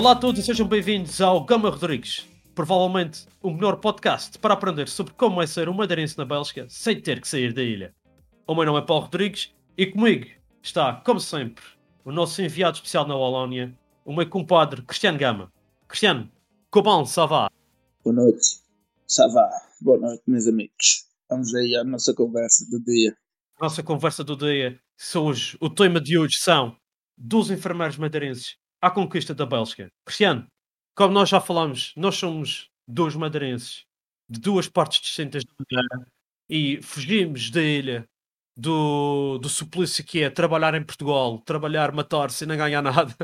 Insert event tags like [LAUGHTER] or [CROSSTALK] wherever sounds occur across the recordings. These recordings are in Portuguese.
Olá a todos e sejam bem-vindos ao Gama Rodrigues, provavelmente o melhor podcast para aprender sobre como é ser um madeirense na Bélgica sem ter que sair da ilha. O meu nome é Paulo Rodrigues e comigo está, como sempre, o nosso enviado especial na Walónia, o meu compadre Cristiano Gama. Cristiano, comment ça va? Boa noite, ça va? Boa noite, meus amigos. Vamos aí à nossa conversa do dia. Nossa conversa do dia, hoje, o tema de hoje são dos enfermeiros madeirenses à conquista da Bélgica. Cristiano, como nós já falamos, nós somos dois madeirenses de duas partes distintas da Madeira e fugimos da ilha do, do suplício que é trabalhar em Portugal, trabalhar, matar-se e não ganhar [LAUGHS] nada,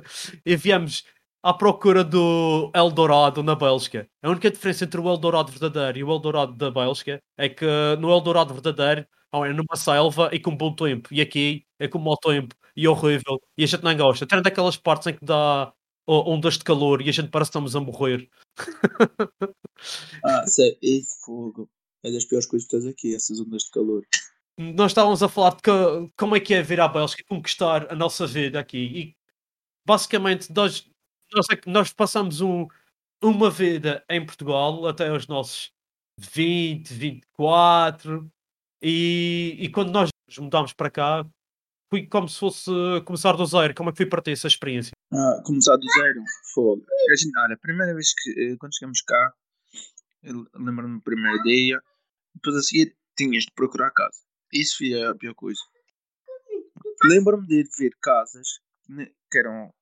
e viemos à procura do Eldorado na Bélgica. A única diferença entre o Eldorado verdadeiro e o Eldorado da Bélgica é que no Eldorado verdadeiro é numa selva e com bom tempo, e aqui é com mau tempo e horrível, e a gente não gosta. Tem daquelas partes em que dá ondas de calor e a gente parece que estamos a morrer. ah, sei, e fogo. É das piores coisas que estás aqui, essas ondas de calor. Nós estávamos a falar de que, como é que é vir à Bélgica e conquistar a nossa vida aqui. E basicamente nós, nós, é nós passamos um, uma vida em Portugal até os nossos 20, 24, e, e quando nós mudámos para cá, fui como se fosse começar do zero. Como é que foi para ti essa experiência? Ah, começar do zero? Fogo. Olha, a primeira vez que eh, quando chegamos cá, lembro-me do primeiro dia, depois a seguir tinhas de procurar casa. Isso foi a pior coisa. Lembro-me de ver casas que eram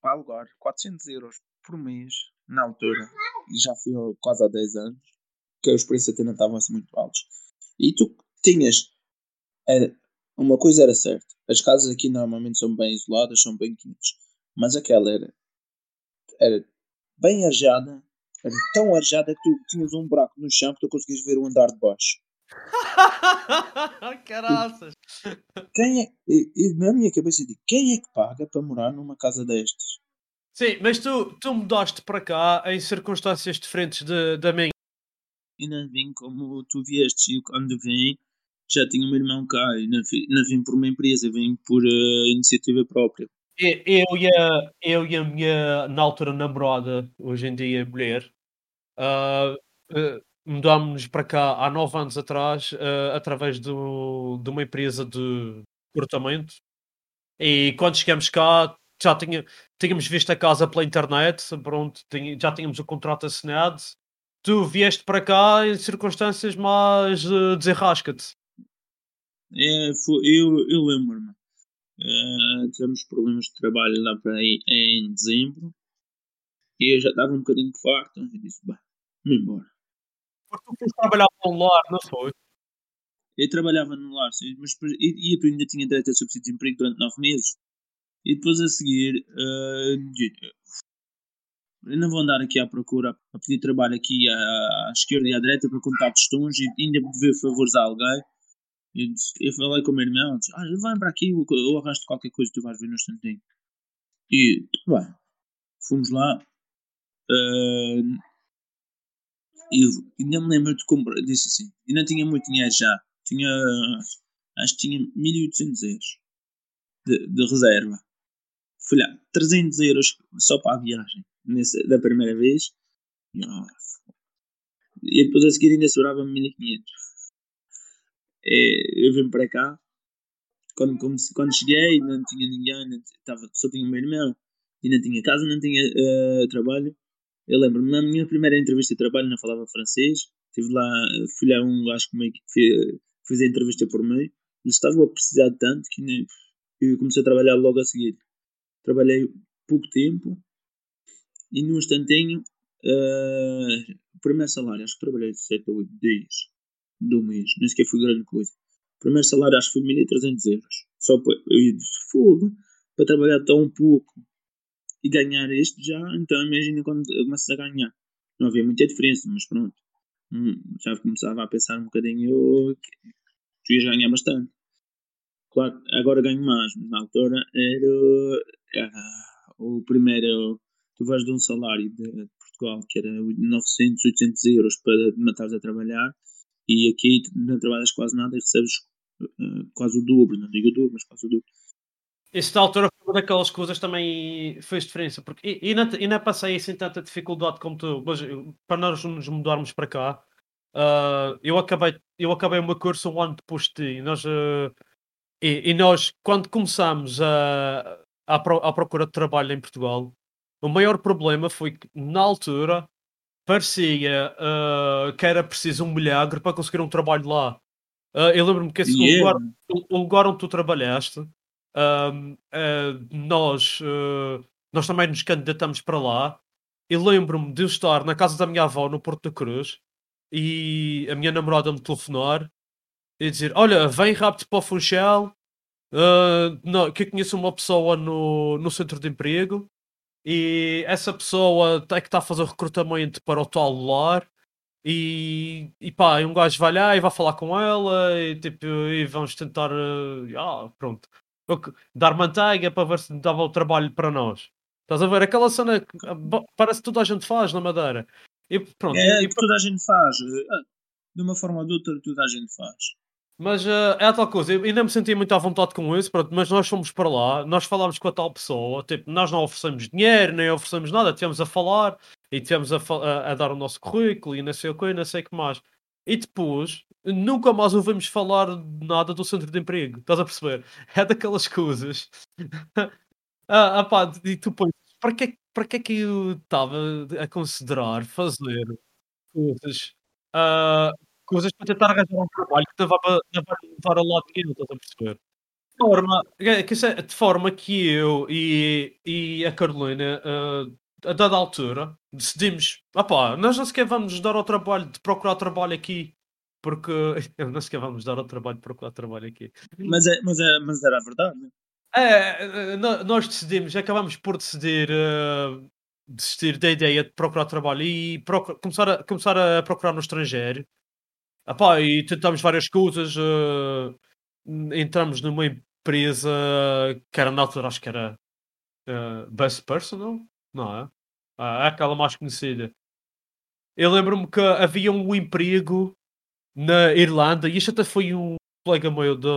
para alugar 400 euros por mês na altura, e já foi quase há 10 anos, que os preços até não estavam assim muito altos. E tu tinhas. Era, uma coisa era certa: as casas aqui normalmente são bem isoladas, são bem quentes. Mas aquela era. Era bem arejada. Era tão arejada que tu tinhas um buraco no chão que tu conseguias ver o andar de baixo. [LAUGHS] Caraças! Quem é, e, e, na minha cabeça, digo, quem é que paga para morar numa casa destas? Sim, mas tu, tu mudaste para cá em circunstâncias diferentes de, da minha e não vim como tu vieste. E quando vim, já tinha o meu irmão cá e não, não vim por uma empresa, vim por uh, iniciativa própria. Eu e, a, eu e a minha, na altura, namorada, hoje em dia mulher, uh, uh, mudámos-nos para cá há nove anos atrás, uh, através do, de uma empresa de cortamento. E quando chegamos cá, já tinha, tínhamos visto a casa pela internet, pronto, tinha, já tínhamos o contrato assinado tu vieste para cá em circunstâncias mais uh, desenrasca-te. É, eu, eu lembro-me. Uh, tivemos problemas de trabalho lá para aí em dezembro e eu já estava um bocadinho farto e disse: Bah, me embora. Porque tu foste trabalhar no lar, não foi? Eu trabalhava no sim, mas e, e eu ainda tinha direito a subsídio de emprego durante nove meses. E depois a seguir, uh, eu não vou andar aqui à procura a pedir trabalho aqui à, à esquerda e à direita para contar tostões e ainda dever favores a alguém. Eu, eu falei com o meu irmão, disse, ah, vai para aqui, eu, eu arrasto qualquer coisa tu vais ver no instantinho. E, bem, fomos lá. Uh, e ainda me lembro de comprar, disse assim, e não tinha muito dinheiro já. Tinha, acho que tinha 1800 euros de, de reserva. Fui lá, 300 euros só para a viagem nesse, da primeira vez. E depois a seguir ainda sobrava-me 1500. É, eu vim para cá. Quando, quando cheguei, não tinha ninguém, não, tava, só tinha o meu irmão. E não tinha casa, não tinha uh, trabalho. Eu lembro-me, na minha primeira entrevista de trabalho não falava francês. Estive lá, fui lá um gajo que fez, a entrevista por meio. Eles estavam a precisar de tanto que nem, eu comecei a trabalhar logo a seguir. Trabalhei pouco tempo e num instantinho, uh, o primeiro salário, acho que trabalhei 7 ou 8 dias do mês, nem sequer foi grande coisa. O primeiro salário acho que foi 1300 euros. Só para, eu disse, fogo, para trabalhar tão pouco e ganhar isto já, então imagina quando começas a ganhar. Não havia muita diferença, mas pronto. Hum, já começava a pensar um bocadinho que tu ias ganhar bastante. Claro, agora ganho mais, mas na altura era o primeiro. Tu vais de um salário de Portugal que era 900, 800 euros para matares a trabalhar e aqui não trabalhas quase nada e recebes uh, quase o dobro, não digo o dobro, mas quase o dobro. Isso da altura foi uma daquelas coisas também fez diferença, porque e, e, não, passei assim tanta dificuldade como tu, mas para nós nos mudarmos para cá, uh, eu, acabei, eu acabei uma curso um ano depois de ti, e nós, uh, e, e, nós quando começámos a, a, a procura de trabalho em Portugal, o maior problema foi que na altura parecia uh, que era preciso um milagre para conseguir um trabalho lá. eu lembro-me que esse yeah. lugar, o lugar onde tu trabalhaste uh, nós, uh, nós também nos candidatamos para lá. E lembro-me de estar na casa da minha avó no Porto da Cruz e a minha namorada me telefonar e dizer: Olha, vem rápido para o Funchal. Uh, não, que eu conheço uma pessoa no, no centro de emprego e essa pessoa é que está a fazer recrutamento para o tal lar e, e pá, um gajo vai lá e vai falar com ela e, tipo, e vamos tentar uh, pronto dar manteiga para ver se dava o trabalho para nós. Estás a ver? Aquela cena que parece que toda a gente faz na Madeira. E pronto. É, e, que toda a gente faz. Eh, de uma forma ou de outra, toda a gente faz. Mas uh, é a tal coisa, eu ainda me senti muito à vontade com isso, pronto, mas nós fomos para lá, nós falámos com a tal pessoa, tipo, nós não oferecemos dinheiro, nem oferecemos nada, tivemos a falar e tivemos a, a, a dar o nosso currículo e não sei o que, não sei o que mais. E depois, nunca mais ouvimos falar nada do centro de emprego. Estás a perceber? [LAUGHS] É daquelas coisas. [LAUGHS] ah, ah pá, e tu pões, para que, para que é que eu estava a considerar fazer coisas, uh, coisas para tentar arranjar um trabalho que não vai, não vai levar a lado nenhum, estás a perceber? De forma, é, é de forma que eu e, e a Carolina, uh, a dada altura, decidimos, opá, nós não sequer vamos dar ao trabalho de procurar trabalho aqui porque [LAUGHS] não sequer vamos dar ao trabalho de procurar trabalho aqui. Mas, é, mas, é, mas era a verdade, né? É, nós decidimos, acabamos por decidir uh, desistir da ideia de procurar trabalho e começar, a, começar a procurar no estrangeiro. Epá, e tentamos várias coisas. Uh, entramos numa empresa que era na altura, acho que era uh, Best Personal, não é? Ah, é aquela mais conhecida. Eu lembro-me que havia um emprego na Irlanda, e isto até foi um colega meu de.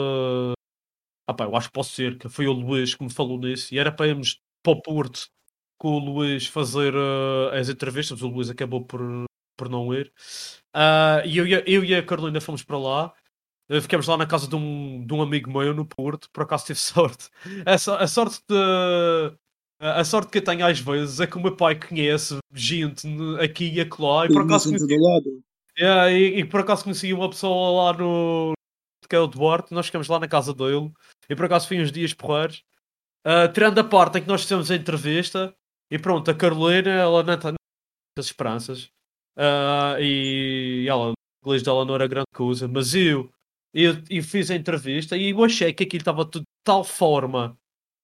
Ah, pá, eu acho que posso ser, que foi o Luís que me falou nisso, e era para irmos para o Porto com o Luís fazer uh, as entrevistas, o Luís acabou por, por não ir. Uh, e eu, eu e a Carolina fomos para lá. Uh, ficamos lá na casa de um, de um amigo meu no Porto, por acaso tive [LAUGHS] sorte. A, a sorte de. A sorte que eu tenho às vezes é que o meu pai conhece gente aqui e acolá e por acaso. Yeah, e, e, por acaso conheci uma pessoa lá no. que é o Duarte, nós ficamos lá na casa dele, e por acaso fui uns dias porreiros. Uh, tirando a parte em que nós fizemos a entrevista, e pronto, a Carolina, ela não tem muitas esperanças, uh, e ela, o inglês dela não era grande coisa, mas eu, eu, eu fiz a entrevista e eu achei que aquilo estava de tal forma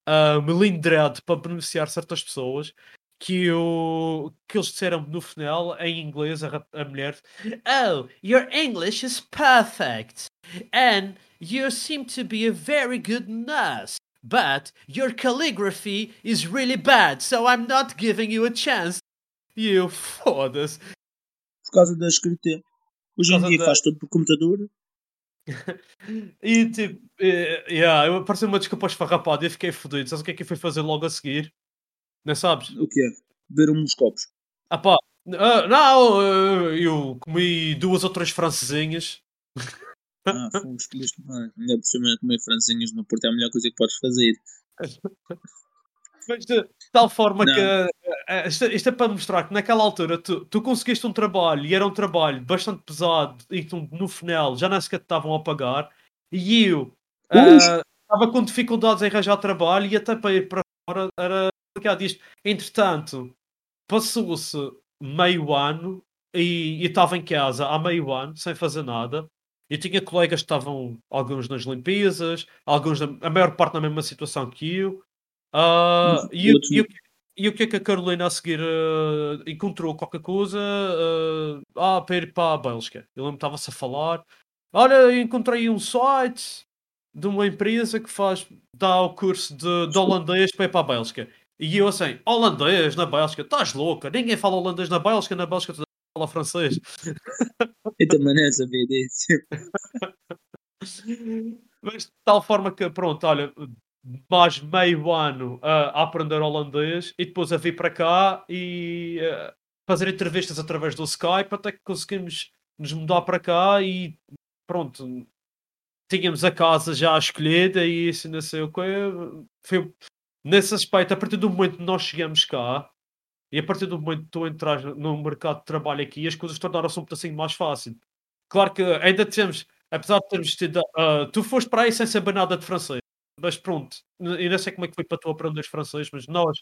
uh, melindrado para beneficiar certas pessoas que, o, que eles disseram no final, em inglês, a, a mulher: Oh, your English is perfect, and you seem to be a very good nurse. But your calligraphy is really bad, so I'm not giving you a chance. E eu, foda-se. Por causa da escrita. Hoje em dia da... faz tudo por computador. [LAUGHS] e tipo, uh, yeah, apareceu uma desculpa esfarrapada e eu fiquei fodido. Sabes o que é que eu fui fazer logo a seguir? Não sabes? O que é? Beber uns copos. Ah pá, uh, não, uh, eu comi duas ou três francesinhas. Ah, fomos bem. Ainda por cima comer francesinhas no Porto é a melhor coisa que podes fazer. [LAUGHS] Mas de tal forma não. que uh, isto, isto, é para mostrar que naquela altura tu, tu conseguiste um trabalho e era um trabalho bastante pesado e tu, no final já nem sequer te estavam a pagar e eu estava com dificuldades em arranjar trabalho e até para ir para fora era complicado isto. Entretanto, passou-se meio ano e estava em casa há meio ano, sem fazer nada. Eu tinha colegas que estavam, alguns nas limpezas, alguns, a maior parte na mesma situação que eu. Ah, Mas e, o- e, o que- e o que é que a Carolina a seguir ah, encontrou qualquer coisa ah, ah, para ir para a Bélgica? Eu lembro que estava-se a falar. Olha, encontrei um site de uma empresa que faz, dá o curso de, de holandês para ir para a Bélgica. E eu assim, holandês na Bélgica? Estás louca? Ninguém fala holandês na Bélgica, na Bélgica toda fala francês. Eu também não sabia disso. [LAUGHS] Mas de tal forma que, pronto, olha, mais meio ano a aprender holandês e depois a vir para cá e ah, fazer entrevistas através do Skype até que conseguimos nos mudar para cá e pronto, tínhamos a casa já escolhida e isso não sei o que. Foi nesse aspecto, a partir do momento que nós chegamos cá e a partir do momento que tu entras no mercado de trabalho aqui, as coisas tornaram-se um pedacinho mais fácil. Claro que ainda temos, apesar de termos tido. ah, tu foste para aí sem saber nada de francês, mas pronto, eu não sei como é que foi para tu aprender francês, mas nós,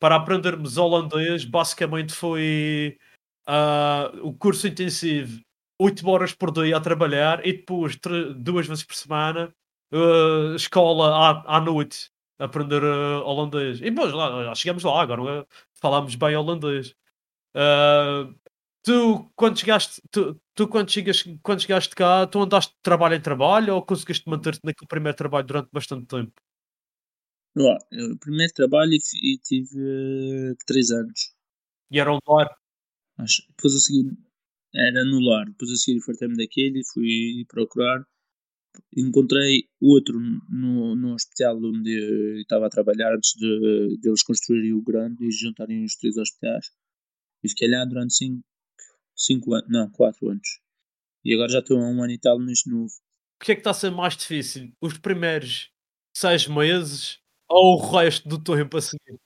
para aprendermos holandês, basicamente foi ah, o curso intensivo, 8 horas por dia a trabalhar e depois duas vezes por semana, ah, escola à, à noite, aprender ah, holandês. E depois lá, lá chegamos lá, agora ah, falamos bem holandês. Ah, tu, quando chegaste, tu, tu quando, chegas, quando chegaste cá, tu andaste de trabalho em trabalho ou conseguiste manter-te naquele primeiro trabalho durante bastante tempo? Eu, o primeiro trabalho e, tive 3 anos. E era um lar? Acho. Depois a seguir era no lar. Depois a seguir fartei-me daquele e fui procurar. Encontrei outro no, no hospital onde eu estava a trabalhar antes de, de eles construírem o grande e juntarem os três hospitais. E fiquei lá durante 5 cinco anos, não, 4 anos. E agora já estou há um ano e tal neste novo. O que é que está a ser mais difícil? Os primeiros seis meses ou o resto do tempo a seguir?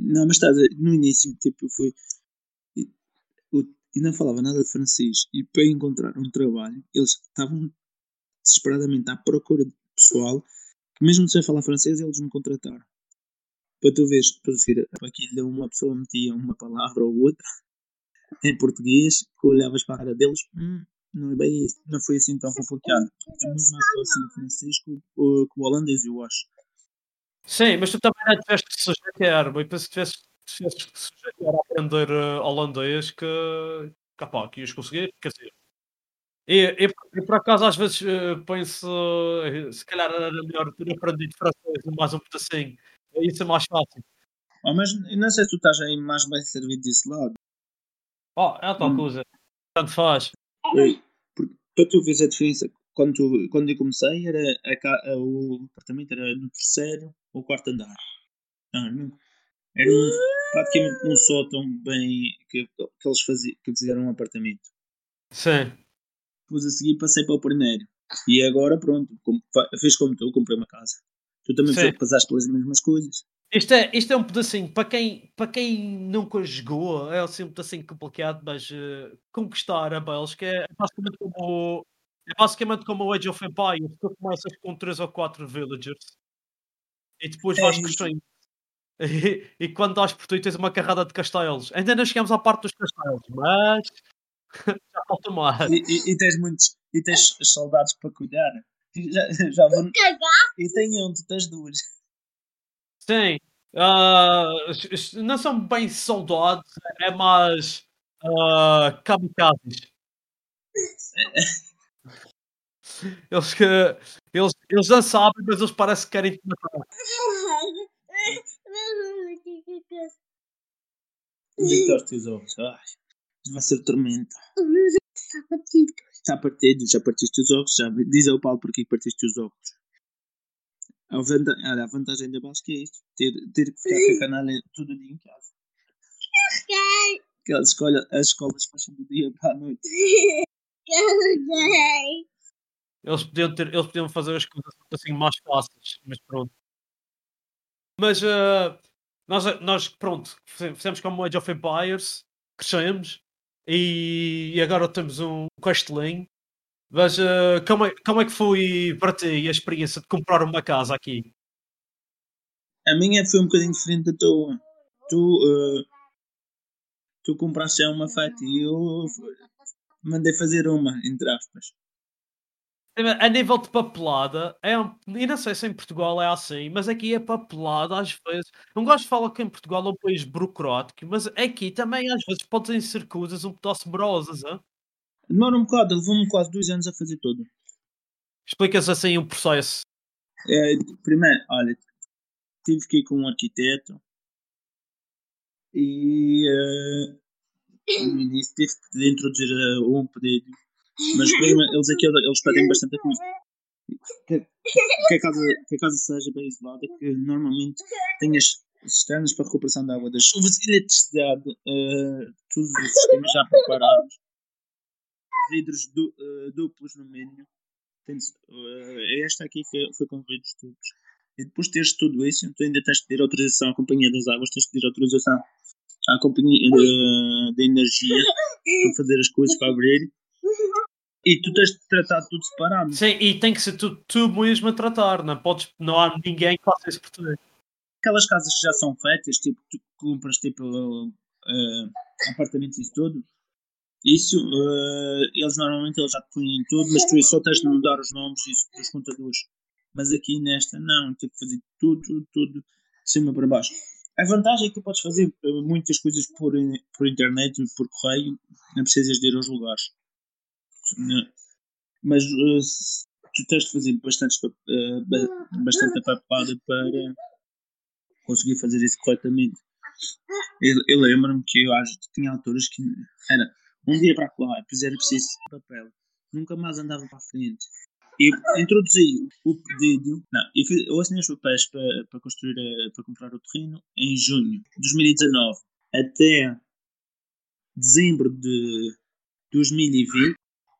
Não, mas estás a no início, tipo, eu fui. e- eu- não falava nada de francês. E para encontrar um trabalho, eles estavam desesperadamente à procura de pessoal que, mesmo sem falar francês, eles me contrataram. Para tu veres, para seguir, aquilo uma pessoa metia uma palavra ou outra em português, que olhavas para a cara deles, "Hum, não é bem isso. Não foi assim tão complicado. É muito mais fácil o francês que o, que o holandês, eu acho. Sim, mas tu também não tiveste que sujeitar, mas penso que tiveste, tiveste que sujeitar a aprender eh, holandês que, capaz, que ias conseguir, quer dizer. E, e, e por acaso às vezes eh, penso, eh, se calhar era melhor ter aprendido francês mais um pedacinho, isso é mais fácil. Ah, mas não sei se tu estás aí mais bem servido desse lado. Oh, é a tal Hum. tanto faz. Para tu veres a diferença, quando, tu- quando eu comecei, era a a- o apartamento era no terceiro ou quarto andar. Não, não. Era um, praticamente um sótão bem que, que eles faziam, que fizeram um apartamento. Sim. Depois a seguir passei para o primeiro. E agora pronto, como, fiz como tu, comprei uma casa. Tu também passaste pelas mesmas coisas. Isto é, isto é um pedacinho, para quem, para quem nunca jogou, é assim um pedacinho complicado, mas eh, conquistar a Bélgica é basicamente como, é basicamente como o Age of Empires, tu começas com 3 ou 4 villagers e depois vais É construindo. [LAUGHS] E, e quando dás por tu tens uma carrada de castelos. Ainda não chegamos à parte dos castelos, mas [LAUGHS] já falta mais. E, e, e tens muitos, e tens soldados para cuidar. Já, já vou. E tenho um, tu tens duas. Sim. s- não são bem soldados, é mais ah, kamikazes. [LAUGHS] Eles, que, eles, eles já sabem, mas eles parecem que querem te matar. Ai, isto vai ser tormento. Está partido, já partiste os óculos, já diz ao Paulo porque partiste os óculos. A, vanta, olha, a vantagem da Basca é isto: ter, ter que ficar com a canalha todo o dia em casa. Que a escola, as escolas fecham do dia para a noite. [LAUGHS] Eles podiam, ter, eles podiam fazer as coisas assim mais fáceis, mas pronto. Mas ah, nós, nós, pronto, fize- fizemos como Age of Empires, crescemos e, e agora temos um castelinho. Mas ah, como, é, como é que foi para ti a experiência de comprar uma casa aqui? A minha foi um bocadinho diferente da tua. Tu, eh, tu compraste já uma fatia e eu mandei fazer uma, entre aspas. A nível de papelada, é e não sei se em Portugal é assim, mas aqui é papelada às vezes. Não gosto de falar que em Portugal é um país burocrático, mas aqui também às vezes podem ser coisas um pedaço morosas. Hein? Demora um bocado, levou-me quase dois anos a fazer tudo. Explicas assim o processo. É, primeiro, olha, tive que ir com um arquiteto e uh, no início tive que introduzir uh, um pedido, mas primeiro, eles aqui eles pedem bastante coisa. Que, que, a casa, que a casa seja bem isolada, que normalmente tenhas cisternas para recuperação da água das chuvas, eletricidade, uh, todos os sistemas já preparados, vidros du, uh, duplos no mínimo. Uh, esta aqui foi, foi com vidros duplos. E depois de teres tudo isso, tu ainda tens de pedir autorização à Companhia das Águas, tens de pedir autorização à Companhia de, de Energia para fazer as coisas para abrir. E tu tens de tratar tudo separado. Sim, e tem que ser tu, tu mesmo a tratar, não, podes, não há ninguém que faça isso por ti. Aquelas casas que já são feitas, tipo, tu compras tipo uh, apartamentos e tudo, isso uh, eles normalmente eles já te põem tudo, mas tu só tens de mudar os nomes dos contadores. Mas aqui nesta, não, tenho que fazer tudo, tudo, tudo de cima para baixo. A vantagem é que tu podes fazer uh, muitas coisas por, por internet, por correio, não precisas de ir aos lugares. Mas uh, tu tens de fazer bastante, uh, bastante papelada para conseguir fazer isso corretamente. Eu, eu lembro-me que eu acho que tinha alturas que era um dia para lá, depois era preciso papel. Nunca mais andava para a frente. E introduzi o pedido. Não, eu, fiz, eu assinei os papéis para, para construir, a, para comprar o terreno em junho de 2019 até dezembro de 2020.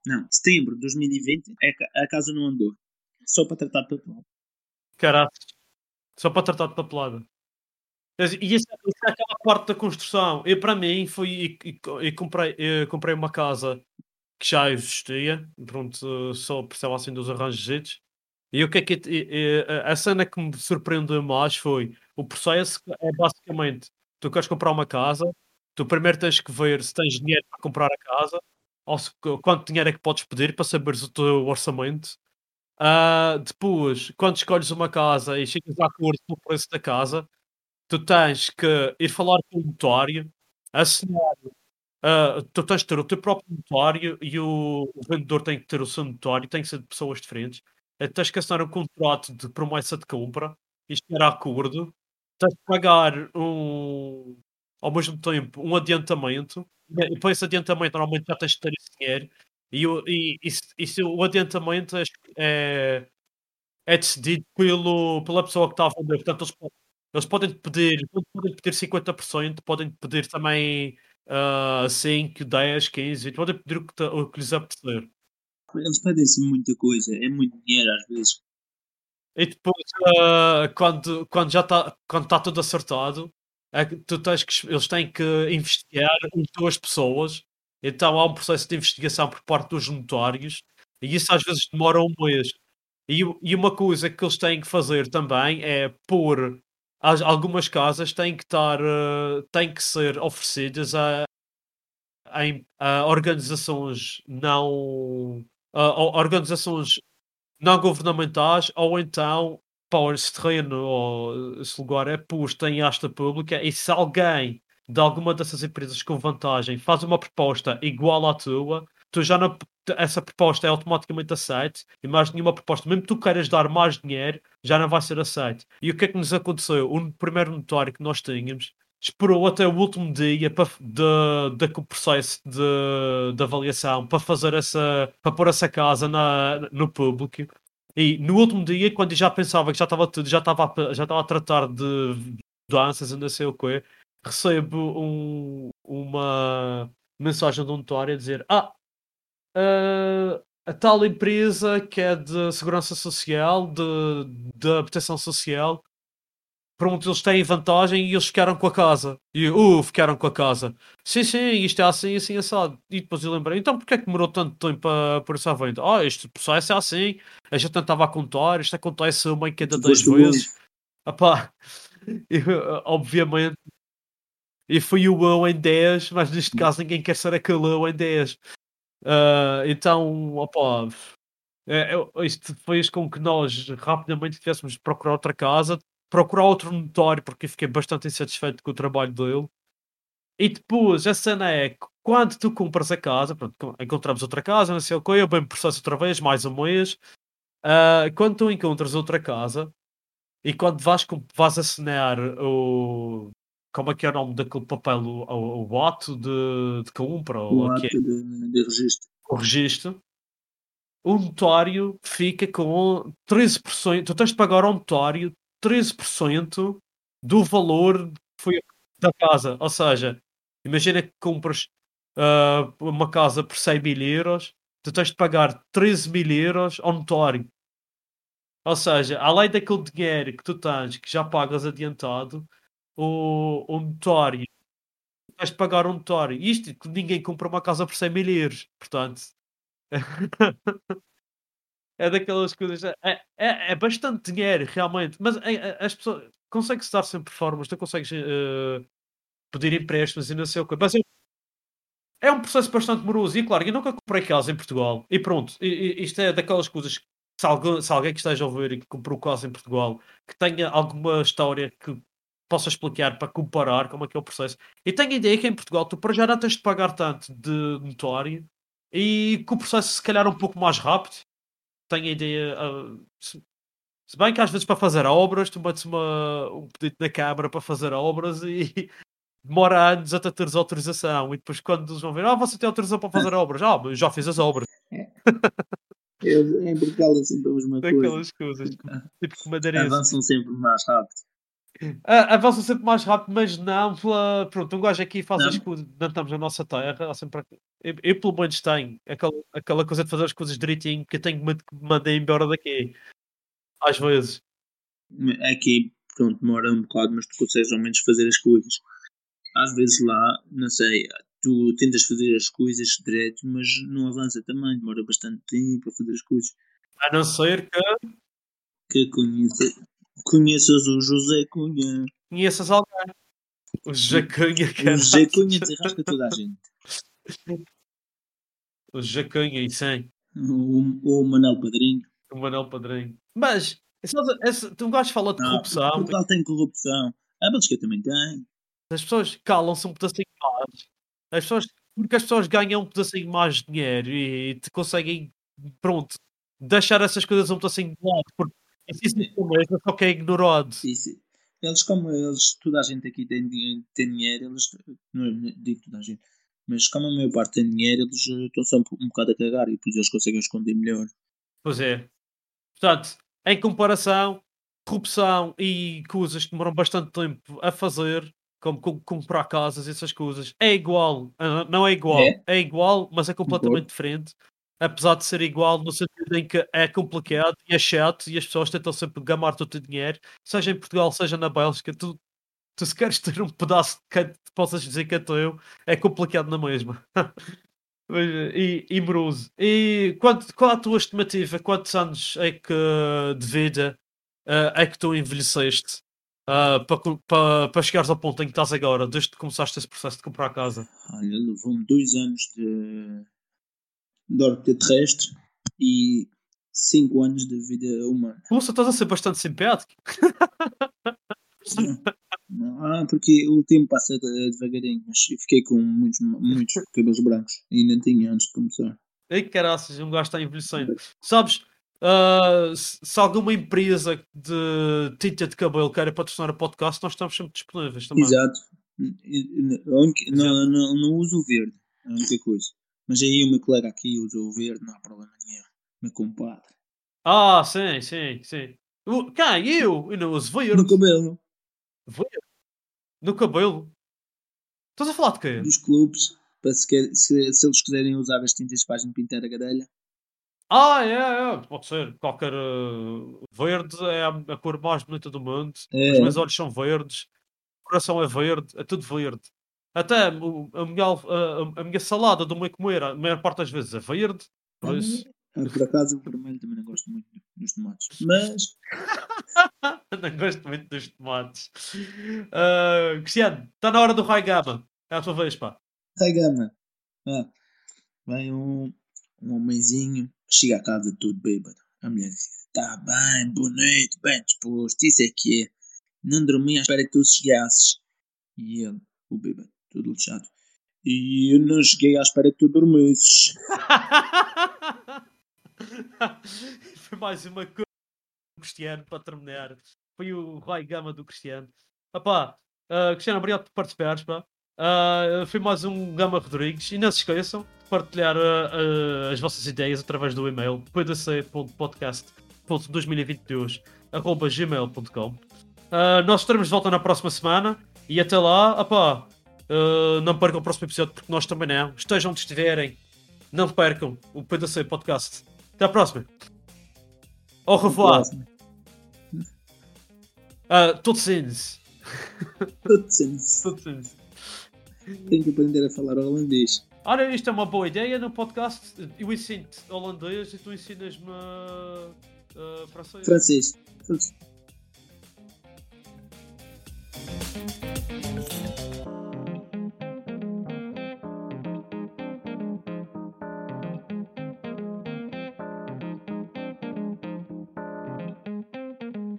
Não, setembro de 2020 é a casa não andou. Só para tratar de papelada. Caralho. Só para tratar de papelada. E isso, isso, é aquela parte da construção. Eu, para mim, fui e, e, comprei, eu comprei uma casa que já existia, pronto, só precisava assim dos arranjos. E o que é que e, a cena que me surpreendeu mais foi o processo é basicamente tu queres comprar uma casa, tu primeiro tens que ver se tens dinheiro para comprar a casa, ou se, quanto dinheiro é que podes pedir para saberes o teu orçamento. Uh, depois, quando escolhes uma casa e chegas a acordo com o preço da casa, tu tens que ir falar com o notário, assinar Uh, tu tens de ter o teu próprio notório e o, vendedor tem que ter o seu notório, tem que ser de pessoas diferentes. Uh, tens que assinar um contrato de promessa de compra e chegar a acordo. Tens de pagar um, ao mesmo tempo um adiantamento. E para esse adiantamento, normalmente já tens de ter esse dinheiro. E, e, e, e se o adiantamento é, é, é decidido pelo, pela pessoa que está a vender. Portanto, eles, eles podem pedir, podem pedir 50%, podem pedir também uh, 5, 10, 15, 20, podem pedir o que, o que lhes apetecer. Eles pedem-se muita coisa, é muito dinheiro às vezes. E depois, uh, quando, quando já está tá tudo acertado, é que tu tens que, eles têm que investigar duas pessoas, então há um processo de investigação por parte dos notários, e isso às vezes demora um mês. E, e uma coisa que eles têm que fazer também é pôr algumas casas têm que estar, uh, têm que ser oferecidas a, a, a organizações não a, organizações não governamentais ou então para esse terreno ou esse lugar é posto em asta pública e se alguém de alguma dessas empresas com vantagem faz uma proposta igual à tua, tu já não, essa proposta é automaticamente aceita e mais nenhuma proposta, mesmo que tu queiras dar mais dinheiro, já não vai ser aceita. E o que é que nos aconteceu? O primeiro notório que nós tínhamos esperou até o último dia de, de processo de, de avaliação para fazer essa, para pôr essa casa na, no público. E no último dia, quando já pensava que já estava tudo, já estava, já estava a tratar de doenças e não sei o quê, recebo um, uma mensagem de um notório a dizer: Ah, uh, a tal empresa que é de segurança social, de, de habitação social, pronto, eles têm vantagem e eles ficaram com a casa. E uh, ficaram com a casa. Sim, sim, isto é assim, assim, assado. E depois eu lembrei, então porquê é que demorou tanto tempo para por essa venda? Ah, este processo é assim, a gente tentava contar, isto acontece uma em cada 10 vezes. Epá, [LAUGHS] obviamente. E foi o eu em 10, mas neste caso ninguém quer ser aquele eu em 10. Uh, então, opa, É, eu- isto fez com que nós rapidamente tivéssemos de procurar outra casa, procurar outro notório, porque fiquei bastante insatisfeito com o trabalho dele. E depois, a cena é quando tu compras a casa, pronto, co- encontramos outra casa, não sei o que, eu bem processo outra vez, mais um mês. Ah, quando tu encontras outra casa e quando vais, vais assinar o. Como é que é o nome daquele papel? O, o, o ato de, de compra, O ato de, de registro. o registro, o notário fica com 13%. Tu tens de pagar ao notário 13% do valor que foi da casa. Ou seja, imagina que compras ah, uma casa por 100 mil euros, tu tens de pagar 13 mil euros ao notário. Ou seja, além daquele dinheiro que tu tens, que já pagas adiantado, o, o notário, tens de pagar um notário. Isto que ninguém compra uma casa por 100 mil euros. Portanto, [LAUGHS] é daquelas coisas. É, é, é bastante dinheiro, realmente. Mas é- é- as pessoas conseguem-se dar sempre formas, tu consegues eh, pedir empréstimos e não sei o que. Mas é, é um processo bastante moroso. E claro, eu nunca comprei casa em Portugal. E pronto, isto é daquelas coisas que se alguém, se alguém que esteja a ouvir e que comprou casa em Portugal, que tenha alguma história que possa explicar para comparar como é que é o processo. E tenho a ideia que em Portugal tu para já não tens de pagar tanto de notório e que o processo se calhar é um pouco mais rápido. Tenho a ideia. ah, se, se bem que às vezes para fazer obras, tu metes uma, um pedido na Câmara para fazer obras e [LAUGHS] demora anos até teres autorização. E depois quando eles vão ver, ah, você tem autorização para fazer obras. Ah, mas já fiz as obras. Eu, em Portugal é sempre a mesma coisa. Daquelas coisas. [LAUGHS] Tipo que madeirense. Avançam sempre mais rápido. Ah, avança sempre mais rápido, mas não pela. Pronto, um gajo aqui faz Não? as coisas, não estamos na nossa terra, há sempre. Eu, eu pelo menos tenho aquela, aquela coisa de fazer as coisas direitinho que eu tenho medo que me mandem embora daqui. Às vezes. Aqui, pronto, demora um bocado, mas tu consegues ao menos fazer as coisas. Às vezes lá, não sei, tu tentas fazer as coisas direto, mas não avança também, demora bastante tempo a fazer as coisas. A não ser que Que conhece, conheças o José Cunha. conheças alguém. O Jacunha, O José. Cunha desarrasca toda a gente. O Jacunha, e sim. O, o Manel Padrinho. O Manuel Padrinho. Mas, esse, tu um gajo fala de corrupção, Portugal tem corrupção. A Bélgica também tem. as pessoas calam-se um pedacinho mais. As pessoas, porque as pessoas ganham um pedacinho mais de dinheiro e te conseguem, pronto, deixar essas coisas um pedacinho de lado, porque existe mesmo, só que é ignorado. Isso. Eles, como eles, toda a gente aqui tem, tem dinheiro, eles, não é- digo toda a gente, mas como a maior parte tem dinheiro, eles eh, estão sempre um bocado a cagar e depois eles conseguem esconder melhor. Pois é. Portanto, em comparação, corrupção e coisas que demoram bastante tempo a fazer, como com- comprar casas, essas coisas, é igual. Ah, Não é igual. É? É, igual, mas é completamente diferente. Apesar de ser igual no sentido em que é complicado e é chato e as pessoas tentam sempre gamar-te o teu dinheiro, seja em Portugal, seja na Bélgica, tu, tu se queres ter um pedaço de canto que possas dizer que é teu, é complicado na mesma. [LAUGHS] E, e moroso. E quanto, qual a tua estimativa? Quantos anos é que de vida ah, é que tu envelheceste ah, para para para chegares ao ponto em que estás agora, desde que começaste esse processo de comprar a casa? Olha, levou-me dois anos de, de órbita terrestre e cinco anos de vida humana. Nossa, estás a ser bastante simpático. Ah, porque o tempo passa de- devagarinho, mas fiquei com muitos, muitos [LAUGHS] cabelos brancos. Ainda tinha antes de começar. Ei, caraças, um gajo está envelhecendo. Sabes, ah, se, alguma empresa de tinta de cabelo queira patrocinar o podcast, nós estamos sempre disponíveis também. Exato. Não, não, não uso o verde, é a única coisa. Mas aí o meu colega aqui usa o verde, não há problema nenhum. Meu compadre. Ah, sim, sim, sim. O- Quem? Eu? Eu não uso verde. No cabelo Verde? No cabelo? Estás a falar de quê? dos clubes, para se, quer- se, se eles quiserem usar as tintas para a pintar a gadelha. Ah, é, é, pode ser. Qualquer. uh, verde é a, a cor mais bonita do mundo. É. Os meus olhos são verdes. O coração é verde. É tudo verde. Até a minha, a, a minha salada do meio comer, a maior parte das vezes é verde. Por isso. Ah, Por acaso o vermelho também não gosto muito dos tomates. Mas [LAUGHS] não gosto muito dos tomates. Ah, Cristiano, está na hora do Rai Gama. É a tua vez, pá. Sai gama. Ah, vem um, um homenzinho Chega a casa tudo bêbado. A mulher diz: Tá bem, boa noite, bem disposto, isso é que é. Não dormi à espera que tu chegasses. E ele, o bêbado, todo lixado. E eu não cheguei à espera que tu dormisses. [LAUGHS] Foi mais uma coisa do Cristiano para terminar. Foi o Roy Gama do Cristiano. Opá, uh, Cristiano, obrigado por participares. Pá. Uh, foi mais um Gama Rodrigues. E não se esqueçam de partilhar uh, as vossas ideias através do e-mail pdc.podcast.2022.gmail.com Nós estaremos de volta na próxima semana. E até lá, opá, ah, não percam o próximo episódio, porque nós também não. Estejam onde estiverem, não percam o PDC Podcast. Até à próxima. Au revoir. Uh, todos eles. tudo eles. [LAUGHS] Todos. Tenho que aprender a falar holandês. Olha, isto é uma boa ideia no podcast. Eu ensino holandês e tu ensinas-me uh, francês. Francês. francês.